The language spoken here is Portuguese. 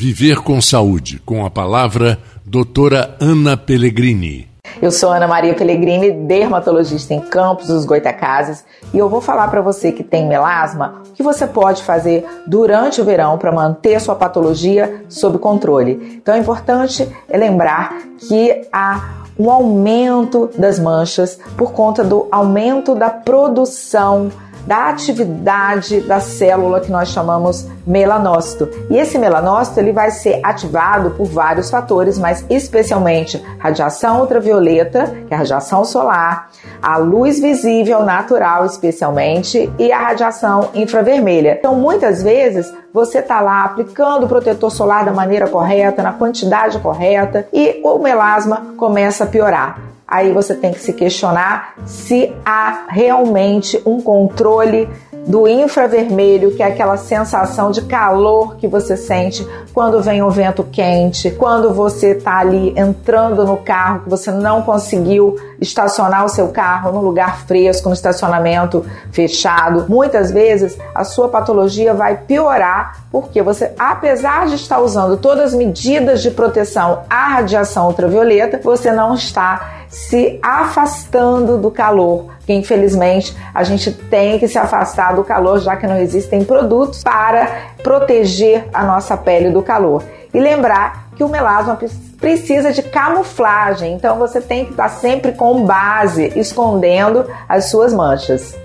Viver com Saúde, com a palavra doutora Ana Pellegrini. Eu sou Ana Maria Pellegrini, dermatologista em Campos dos Goitacazes, e eu vou falar para você que tem melasma o que você pode fazer durante o verão para manter sua patologia sob controle. Então é importante lembrar que há um aumento das manchas por conta do aumento da produção da atividade da célula que nós chamamos melanócito. E esse melanócito ele vai ser ativado por vários fatores, mas especialmente radiação ultravioleta, que é a radiação solar, a luz visível natural especialmente e a radiação infravermelha. Então, muitas vezes você está lá aplicando o protetor solar da maneira correta, na quantidade correta e o melasma começa a piorar aí você tem que se questionar se há realmente um controle do infravermelho, que é aquela sensação de calor que você sente quando vem um vento quente, quando você está ali entrando no carro, que você não conseguiu estacionar o seu carro num lugar fresco, no estacionamento fechado. Muitas vezes a sua patologia vai piorar porque você, apesar de estar usando todas as medidas de proteção à radiação ultravioleta, você não está se afastando do calor, que infelizmente a gente tem que se afastar do calor, já que não existem produtos para proteger a nossa pele do calor. E lembrar que o melasma precisa de camuflagem, então você tem que estar sempre com base, escondendo as suas manchas.